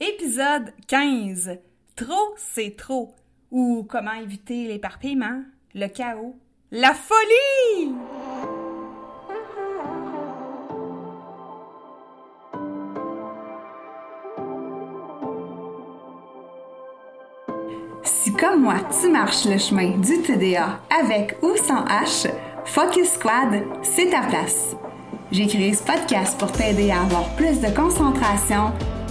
Épisode 15. Trop, c'est trop. Ou comment éviter l'éparpillement, le chaos, la folie! Si comme moi, tu marches le chemin du TDA avec ou sans H, Focus Squad, c'est ta place. J'ai créé ce podcast pour t'aider à avoir plus de concentration,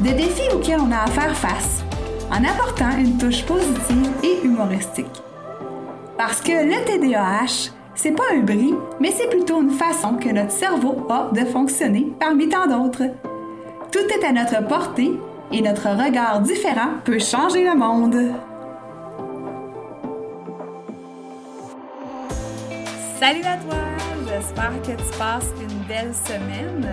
de défis auxquels on a à faire face, en apportant une touche positive et humoristique. Parce que le TDAH, c'est pas un bris, mais c'est plutôt une façon que notre cerveau a de fonctionner parmi tant d'autres. Tout est à notre portée et notre regard différent peut changer le monde. Salut à toi! J'espère que tu passes une belle semaine.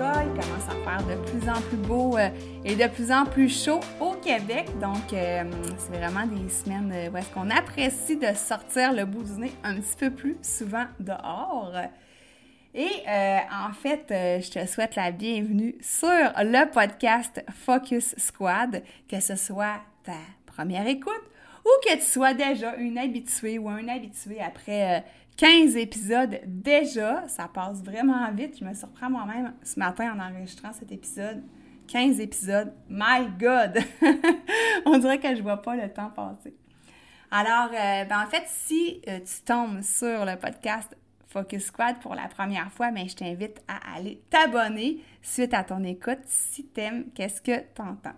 Euh. Il commence à faire de plus en plus beau euh, et de plus en plus chaud au Québec. Donc, euh, c'est vraiment des semaines où est-ce qu'on apprécie de sortir le bout du nez un petit peu plus souvent dehors. Et en fait, je te souhaite la bienvenue sur le podcast Focus Squad, que ce soit ta première écoute ou que tu sois déjà une habituée ou un habitué après 15 épisodes déjà. Ça passe vraiment vite. Je me surprends moi-même ce matin en enregistrant cet épisode. 15 épisodes. My God! On dirait que je vois pas le temps passer. Alors, euh, ben, en fait, si euh, tu tombes sur le podcast Focus Squad pour la première fois, ben, je t'invite à aller t'abonner suite à ton écoute si t'aimes qu'est-ce que t'entends.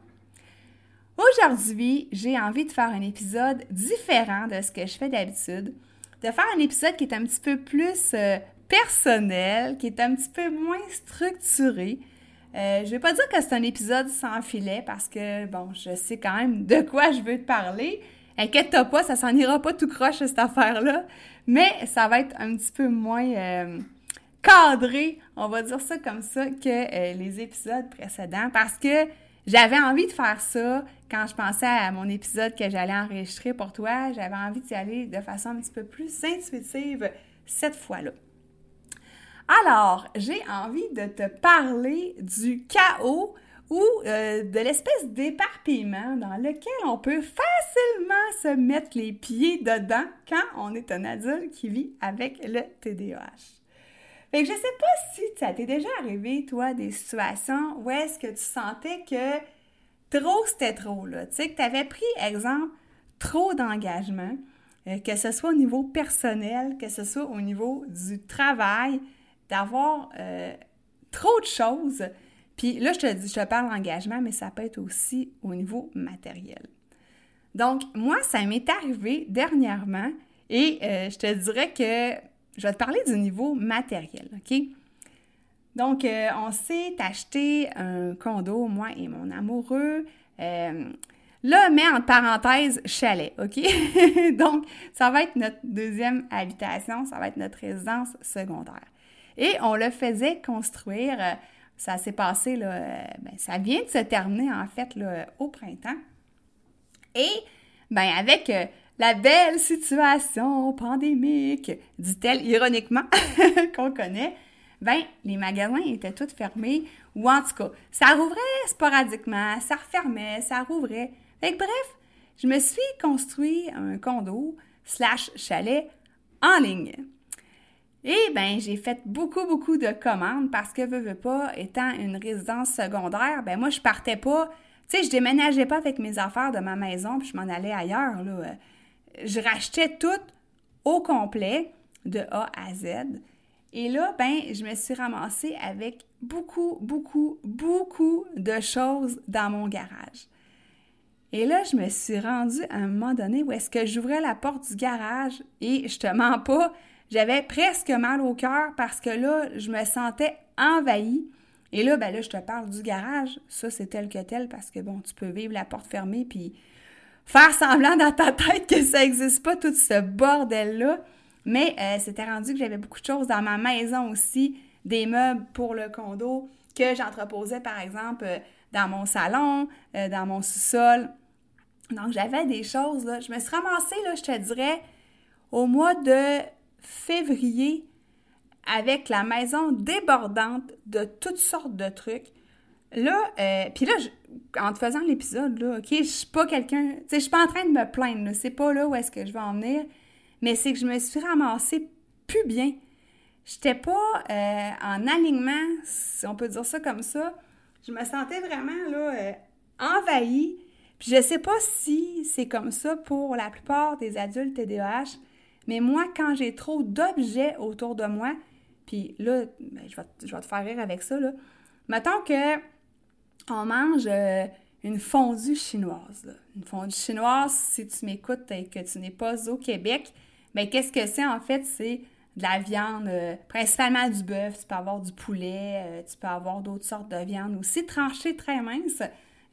Aujourd'hui, j'ai envie de faire un épisode différent de ce que je fais d'habitude de faire un épisode qui est un petit peu plus euh, personnel, qui est un petit peu moins structuré. Euh, je vais pas dire que c'est un épisode sans filet parce que, bon, je sais quand même de quoi je veux te parler. Inquiète-toi pas, ça s'en ira pas tout croche cette affaire-là, mais ça va être un petit peu moins euh, cadré, on va dire ça comme ça, que euh, les épisodes précédents parce que j'avais envie de faire ça quand je pensais à mon épisode que j'allais enregistrer pour toi. J'avais envie d'y aller de façon un petit peu plus intuitive cette fois-là. Alors, j'ai envie de te parler du chaos ou euh, de l'espèce d'éparpillement dans lequel on peut facilement se mettre les pieds dedans quand on est un adulte qui vit avec le TDAH. Fait que je sais pas si ça t'est déjà arrivé, toi, des situations où est-ce que tu sentais que trop c'était trop, là. Tu sais, que tu avais pris, exemple, trop d'engagement, euh, que ce soit au niveau personnel, que ce soit au niveau du travail, d'avoir euh, trop de choses. Puis là, je te dis, je te parle d'engagement, mais ça peut être aussi au niveau matériel. Donc, moi, ça m'est arrivé dernièrement et euh, je te dirais que je vais te parler du niveau matériel, OK? Donc, euh, on s'est acheté un condo, moi et mon amoureux. Euh, là, mets en parenthèse chalet, OK? Donc, ça va être notre deuxième habitation, ça va être notre résidence secondaire. Et on le faisait construire, euh, ça s'est passé, là, ben, ça vient de se terminer en fait là, au printemps. Et, ben avec la belle situation pandémique, dit-elle ironiquement, qu'on connaît, ben, les magasins étaient tous fermés, ou en tout cas, ça rouvrait sporadiquement, ça refermait, ça rouvrait. Fait bref, je me suis construit un condo slash chalet en ligne. Et ben j'ai fait beaucoup, beaucoup de commandes parce que, veux, veux pas, étant une résidence secondaire, ben moi, je partais pas, tu sais, je déménageais pas avec mes affaires de ma maison puis je m'en allais ailleurs, là je rachetais tout au complet, de A à Z. Et là, ben, je me suis ramassée avec beaucoup, beaucoup, beaucoup de choses dans mon garage. Et là, je me suis rendue à un moment donné où est-ce que j'ouvrais la porte du garage et je te mens pas, j'avais presque mal au cœur parce que là, je me sentais envahie Et là, ben là, je te parle du garage. Ça, c'est tel que tel parce que, bon, tu peux vivre la porte fermée puis faire semblant dans ta tête que ça n'existe pas, tout ce bordel-là. Mais euh, c'était rendu que j'avais beaucoup de choses dans ma maison aussi, des meubles pour le condo que j'entreposais, par exemple, euh, dans mon salon, euh, dans mon sous-sol. Donc, j'avais des choses, là. Je me suis ramassée, là, je te dirais, au mois de février, avec la maison débordante de toutes sortes de trucs. Là, euh, puis là, en te faisant l'épisode, là, OK, je suis pas quelqu'un, tu sais, je suis pas en train de me plaindre, c'est pas là où est-ce que je vais en venir, mais c'est que je me suis ramassée plus bien. J'étais pas euh, en alignement, si on peut dire ça comme ça. Je me sentais vraiment, là, euh, envahie. Puis je sais pas si c'est comme ça pour la plupart des adultes TDAH, mais moi, quand j'ai trop d'objets autour de moi, puis là, ben, je, vais, te faire rire avec ça, là. Mettons que on mange euh, une fondue chinoise. Une fondue chinoise, si tu m'écoutes et que tu n'es pas au Québec, mais ben, qu'est-ce que c'est en fait? C'est de la viande, euh, principalement du bœuf, tu peux avoir du poulet, euh, tu peux avoir d'autres sortes de viande aussi, tranchée très mince.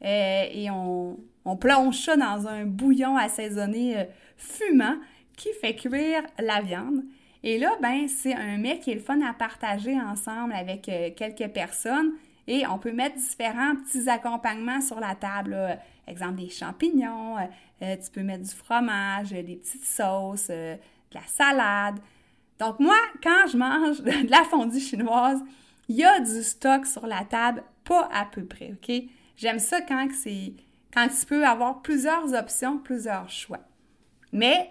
et on, on, plonge ça dans un bouillon assaisonné fumant qui fait cuire la viande. Et là, ben, c'est un mets qui est le fun à partager ensemble avec quelques personnes. Et on peut mettre différents petits accompagnements sur la table. Exemple, des champignons, euh, euh, tu peux mettre du fromage, des petites sauces, de la salade. Donc moi, quand je mange de la fondue chinoise, il y a du stock sur la table, pas à peu près, OK? J'aime ça quand c'est quand tu peux avoir plusieurs options, plusieurs choix. Mais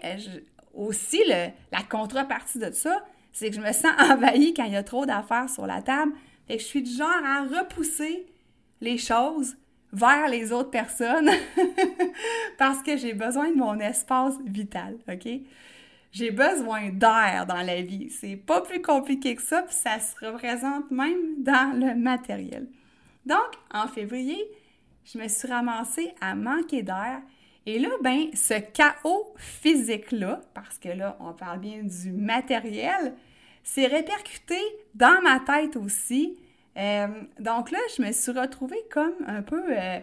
aussi, la contrepartie de ça, c'est que je me sens envahie quand il y a trop d'affaires sur la table. Et je suis du genre à repousser les choses vers les autres personnes parce que j'ai besoin de mon espace vital, OK? J'ai besoin d'air dans la vie. C'est pas plus compliqué que ça, puis ça se représente même dans le matériel. Donc, en février, je me suis ramassée à manquer d'air et là, ben, ce chaos physique-là, parce que là, on parle bien du matériel, s'est répercuté dans ma tête aussi. Euh, donc là, je me suis retrouvée comme un peu euh,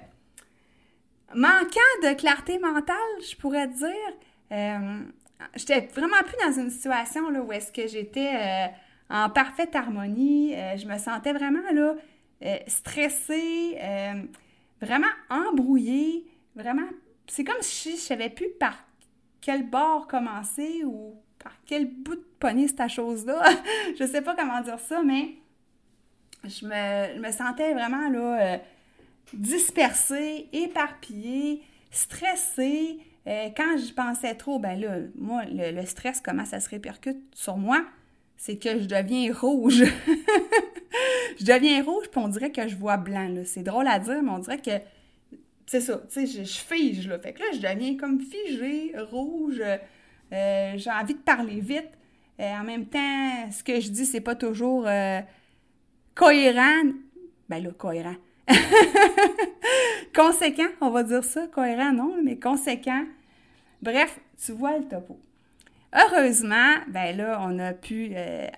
manquant de clarté mentale, je pourrais dire. Euh, j'étais vraiment plus dans une situation là, où est-ce que j'étais en parfaite harmonie. je me sentais vraiment là, stressée, vraiment embrouillée, vraiment c'est comme si je savais plus par quel bord commencer ou quel bout de poignet cette chose-là? je sais pas comment dire ça, mais je me, sentais vraiment là, euh, dispersée, éparpillée, stressée. Euh, quand j'y pensais trop, ben là, moi, le, stress, comment ça se répercute sur moi? C'est que je deviens rouge. je deviens rouge, puis on dirait que je vois blanc. C'est drôle à dire, mais on dirait que c'est ça, tu sais, je, fige, là. Fait que là, je deviens comme figée, rouge, euh, j'ai envie de parler vite. Euh, en même temps, ce que je dis, c'est pas toujours euh, cohérent. Ben là, cohérent. conséquent, on va dire ça. Cohérent, non, mais conséquent. Bref, tu vois le topo. Heureusement, ben là, on a pu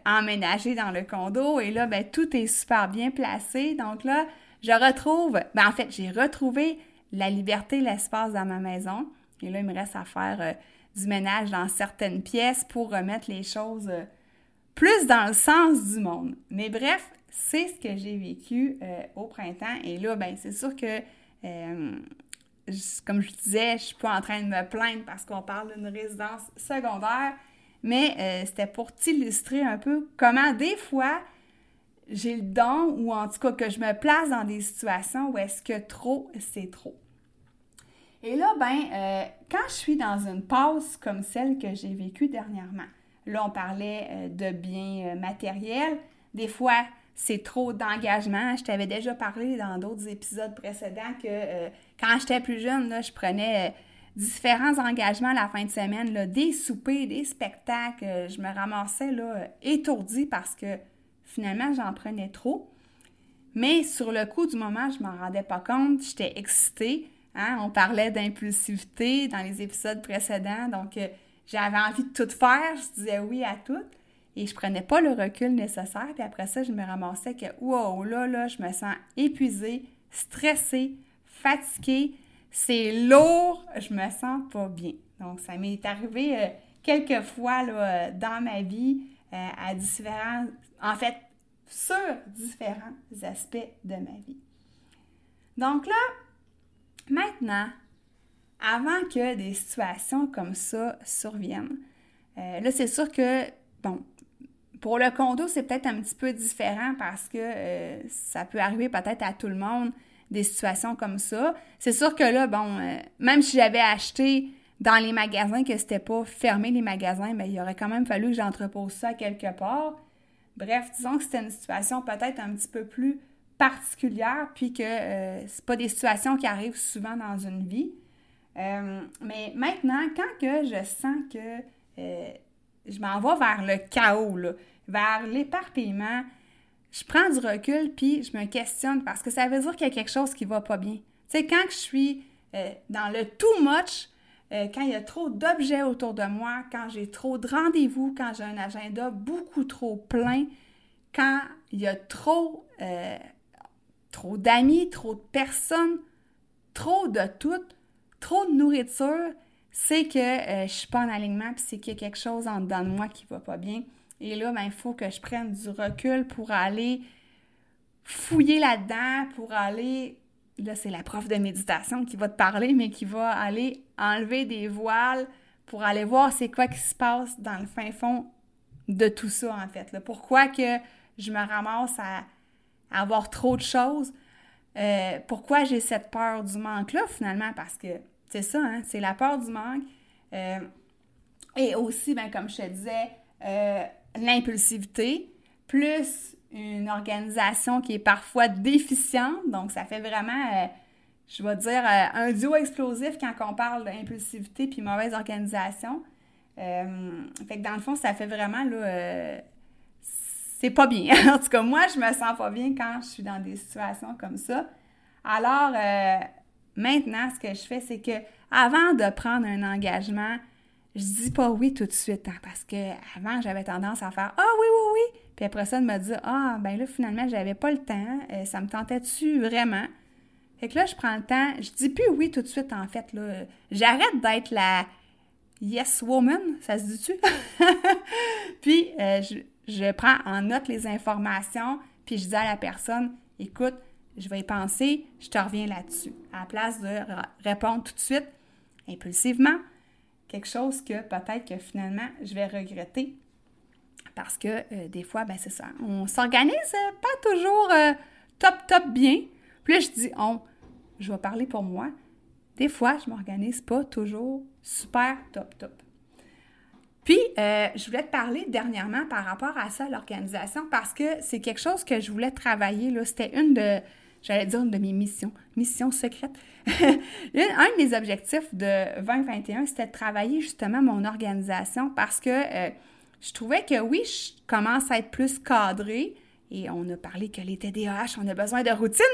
emménager dans le condo et là, ben tout est super bien placé. Donc là, je retrouve, ben en fait, j'ai retrouvé la liberté, l'espace dans ma maison. Et là, il me reste à faire du ménage dans certaines pièces pour remettre les choses euh, plus dans le sens du monde. Mais bref, c'est ce que j'ai vécu euh, au printemps. Et là, ben c'est sûr que, comme je disais, je suis pas en train de me plaindre parce qu'on parle d'une résidence secondaire, mais c'était pour t'illustrer un peu comment des fois, j'ai le don, ou en tout cas que je me place dans des situations où est-ce que trop, c'est trop. Et là, ben, euh, quand je suis dans une pause comme celle que j'ai vécue dernièrement, là, on parlait euh, de biens euh, matériels. Des fois, c'est trop d'engagement. Je t'avais déjà parlé dans d'autres épisodes précédents que quand j'étais plus jeune, je prenais différents engagements la fin de semaine, là, des soupers, des spectacles. Je me ramassais là, étourdie parce que Finalement, j'en prenais trop. Mais sur le coup du moment, je m'en rendais pas compte. J'étais excitée. Hein. On parlait d'impulsivité dans les épisodes précédents. Donc, euh, j'avais envie de tout faire. Je disais oui à tout. et je prenais pas le recul nécessaire. Puis après ça, je me ramassais que, wow, là, là, je me sens épuisée, stressée, fatiguée. C'est lourd, je me sens pas bien. Donc, ça m'est arrivé euh, quelques fois là, dans ma vie euh, à différents, en fait, sur différents aspects de ma vie. Donc là, maintenant, avant que des situations comme ça surviennent, euh, là, c'est sûr que, bon, pour le condo, c'est peut-être un petit peu différent parce que euh, ça peut arriver peut-être à tout le monde des situations comme ça. C'est sûr que là, bon, euh, même si j'avais acheté dans les magasins que c'était pas fermé les magasins, mais ben, il aurait quand même fallu que j'entrepose ça quelque part. Bref, disons que c'était une situation peut-être un petit peu plus particulière, puis que euh, c'est pas des situations qui arrivent souvent dans une vie. mais maintenant, quand que je sens que je m'en vais vers le chaos, vers l'éparpillement. Je prends du recul, puis je me questionne parce que ça veut dire qu'il y a quelque chose qui va pas bien. Tu sais, quand je suis euh, dans le too much, euh, quand il y a trop d'objets autour de moi, quand j'ai trop de rendez-vous, quand j'ai un agenda beaucoup trop plein, quand il y a trop, euh, trop d'amis, trop de personnes, trop de tout, trop de nourriture, c'est que je euh, je suis pas en alignement, c'est qu'il y a quelque chose en dedans de moi qui va pas bien. Et là, ben, il faut que je prenne du recul pour aller fouiller là-dedans, pour aller, là, c'est la prof de méditation qui va te parler, mais qui va aller enlever des voiles pour aller voir c'est quoi qui se passe dans le fin fond de tout ça, en fait. Pourquoi que je me ramasse à, avoir trop de choses? Euh, pourquoi j'ai cette peur du manque-là, finalement? Parce que c'est ça, hein? c'est la peur du manque. Euh, et aussi, ben, comme je te disais, euh, l'impulsivité, plus une organisation qui est parfois déficiente. Donc, ça fait vraiment, je vais dire, un duo explosif quand on parle d'impulsivité puis mauvaise organisation. fait que dans le fond, ça fait vraiment, là, c'est pas bien. en tout cas, moi, je me sens pas bien quand je suis dans des situations comme ça. Alors, Maintenant, ce que je fais, c'est que avant de prendre un engagement, je dis pas oui tout de suite, hein, parce que avant j'avais tendance à faire ah oui oui oui, puis après ça de me dire ah ben là finalement j'avais pas le temps, euh, ça me tentait-tu vraiment? Fait que là je prends le temps, je dis plus oui tout de suite en fait là, j'arrête d'être la yes woman, ça se dit-tu? Puis euh, je, je prends en note les informations, puis je dis à la personne écoute je vais y penser, je te reviens là-dessus. À la place de répondre tout de suite, impulsivement, quelque chose que peut-être que finalement, je vais regretter. Parce que euh, des fois, ben c'est ça. On s'organise euh, pas toujours euh, top, top bien. Puis là, je dis on, je vais parler pour moi. Des fois, je m'organise pas toujours super top, top. Puis, je voulais te parler dernièrement par rapport à ça, l'organisation, parce que c'est quelque chose que je voulais travailler. C'était une de, j'allais dire une de mes missions, mission secrète. un des objectifs de 2021, c'était de travailler justement mon organisation parce que euh, je trouvais que oui, je commence à être plus cadrée et on a parlé que les TDAH, on a besoin de routine.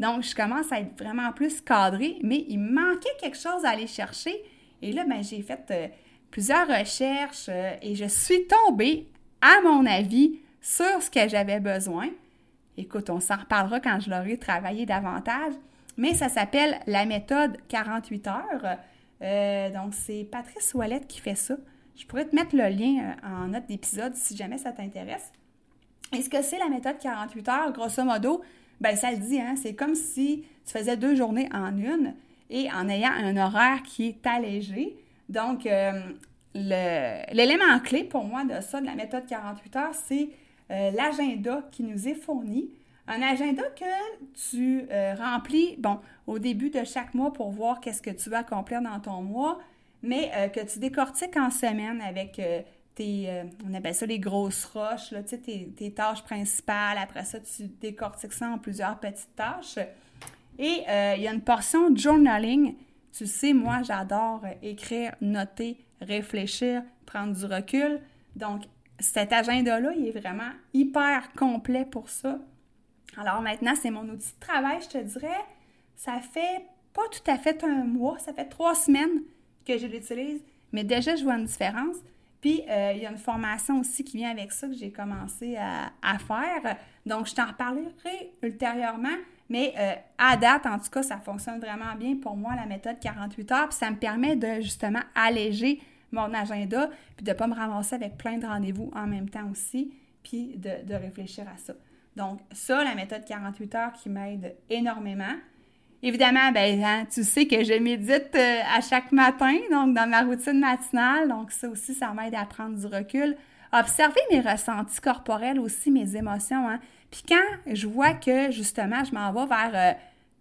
Donc, je commence à être vraiment plus cadrée, mais il manquait quelque chose à aller chercher. Et là, ben, j'ai fait euh, plusieurs recherches euh, et je suis tombée, à mon avis, sur ce que j'avais besoin. Écoute, on s'en reparlera quand je l'aurai travaillé davantage, mais ça s'appelle la méthode 48 heures. Euh, donc, c'est Patrice Ouellette qui fait ça. Je pourrais te mettre le lien euh, en note d'épisode si jamais ça t'intéresse. Et ce que c'est la méthode 48 heures, grosso modo, ben ça le dit, hein, c'est comme si tu faisais deux journées en une et en ayant un horaire qui est allégé. Donc, euh, l'élément clé pour moi de ça, de la méthode 48 heures, c'est euh, l'agenda qui nous est fourni. Un agenda que tu euh, remplis, bon, au début de chaque mois pour voir qu'est-ce que tu vas accomplir dans ton mois, mais que tu décortiques en semaine avec tes, on appelle ça les grosses roches, là, tes, tes, tâches principales. Après ça, tu décortiques ça en plusieurs petites tâches. Et il y a une portion journaling. Tu sais, moi, j'adore écrire, noter, réfléchir, prendre du recul. Donc, cet agenda-là, il est vraiment hyper complet pour ça. Alors maintenant, c'est mon outil de travail, je te dirais. Ça fait pas tout à fait un mois, ça fait trois semaines que je l'utilise, mais déjà, je vois une différence. Puis, euh, il y a une formation aussi qui vient avec ça que j'ai commencé à, faire. Donc, je t'en reparlerai ultérieurement. Mais euh, à date, en tout cas, ça fonctionne vraiment bien pour moi, la méthode 48 heures. Puis, ça me permet de justement alléger mon agenda, puis de ne pas me ramasser avec plein de rendez-vous en même temps aussi, puis de, réfléchir à ça. Donc, ça, la méthode 48 heures qui m'aide énormément. Évidemment, ben, hein, tu sais que je médite euh, à chaque matin, donc dans ma routine matinale. Donc, ça aussi, ça m'aide à prendre du recul. Observer mes ressentis corporels aussi, mes émotions. Hein. Puis quand je vois que, justement, je m'en vais vers, euh,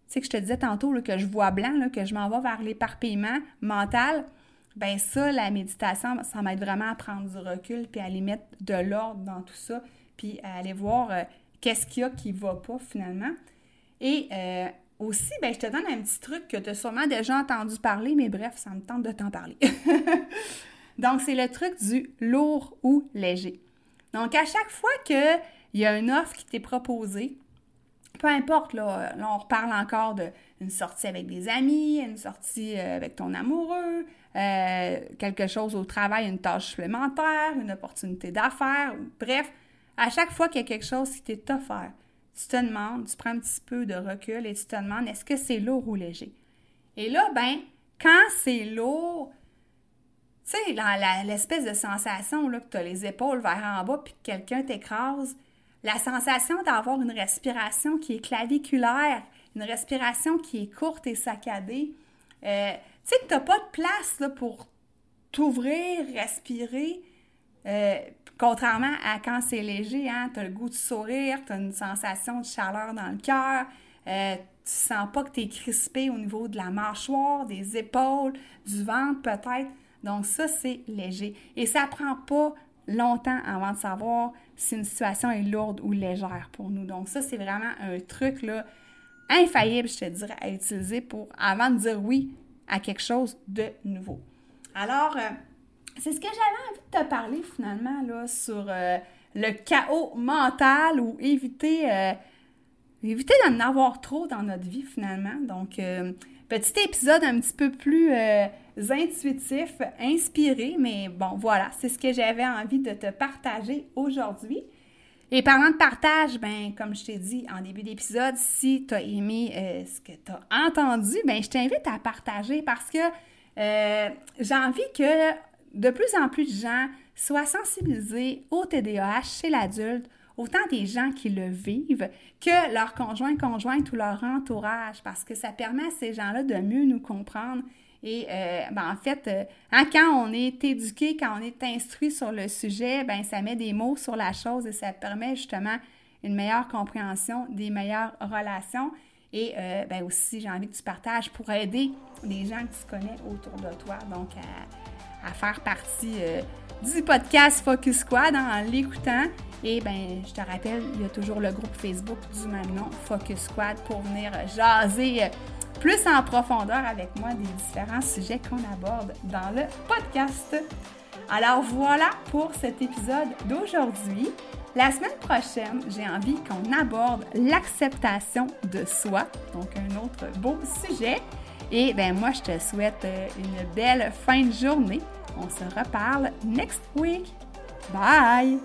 tu sais, que je te disais tantôt que je vois blanc, là, que je m'en vais vers l'éparpillement mental, ben ça, la méditation, ça m'aide vraiment à prendre du recul, puis à aller mettre de l'ordre dans tout ça, puis à aller voir euh, qu'est-ce qu'il y a qui ne va pas finalement. Et aussi, ben, je te donne un petit truc que tu as sûrement déjà entendu parler, mais bref, ça me tente de t'en parler. Donc, c'est le truc du lourd ou léger. Donc, à chaque fois qu'il y a une offre qui t'est proposée, peu importe, là, on reparle encore d'une sortie avec des amis, une sortie euh, avec ton amoureux, euh, quelque chose au travail, une tâche supplémentaire, une opportunité d'affaires, bref, à chaque fois qu'il y a quelque chose qui t'est offert, tu te demandes, tu prends un petit peu de recul et tu te demandes est-ce que c'est lourd ou léger? Et là, ben, quand c'est lourd, tu sais, l'espèce de sensation là, que tu as les épaules vers en bas puis que quelqu'un t'écrase, la sensation d'avoir une respiration qui est claviculaire, une respiration qui est courte et saccadée, euh, tu sais que tu n'as pas de place là, pour t'ouvrir, respirer. Euh, Contrairement à quand c'est léger, hein, tu as le goût de sourire, tu as une sensation de chaleur dans le cœur, euh, tu sens pas que tu es crispé au niveau de la mâchoire, des épaules, du ventre peut-être. Donc ça, c'est léger. Et ça prend pas longtemps avant de savoir si une situation est lourde ou légère pour nous. Donc ça, c'est vraiment un truc là, infaillible, je te dirais, à utiliser pour avant de dire oui à quelque chose de nouveau. Alors, euh, c'est ce que j'avais envie de te parler finalement là, sur euh, le chaos mental ou éviter, euh, éviter d'en avoir trop dans notre vie finalement. Donc, petit épisode un petit peu plus intuitif, inspiré, mais bon, voilà, c'est ce que j'avais envie de te partager aujourd'hui. Et parlant de partage, ben, comme je t'ai dit en début d'épisode, si tu as aimé ce que tu as entendu, ben, je t'invite à partager parce que j'ai envie que de plus en plus de gens soient sensibilisés au TDAH chez l'adulte, autant des gens qui le vivent que leurs conjoints, conjointes ou leur entourage, parce que ça permet à ces gens-là de mieux nous comprendre. Et euh, ben, en fait, euh, hein, quand on est éduqué, quand on est instruit sur le sujet, ben, ça met des mots sur la chose et ça permet justement une meilleure compréhension, des meilleures relations. Et euh, ben aussi, j'ai envie que tu partages pour aider les gens que tu connais autour de toi. Donc, à faire partie du podcast Focus Squad en l'écoutant. Et ben, je te rappelle, il y a toujours le groupe Facebook du même nom, Focus Squad, pour venir jaser plus en profondeur avec moi des différents sujets qu'on aborde dans le podcast. Alors voilà pour cet épisode d'aujourd'hui. La semaine prochaine, j'ai envie qu'on aborde l'acceptation de soi, donc un autre beau sujet. Et ben moi, je te souhaite euh, une belle fin de journée. On se reparle next week. Bye!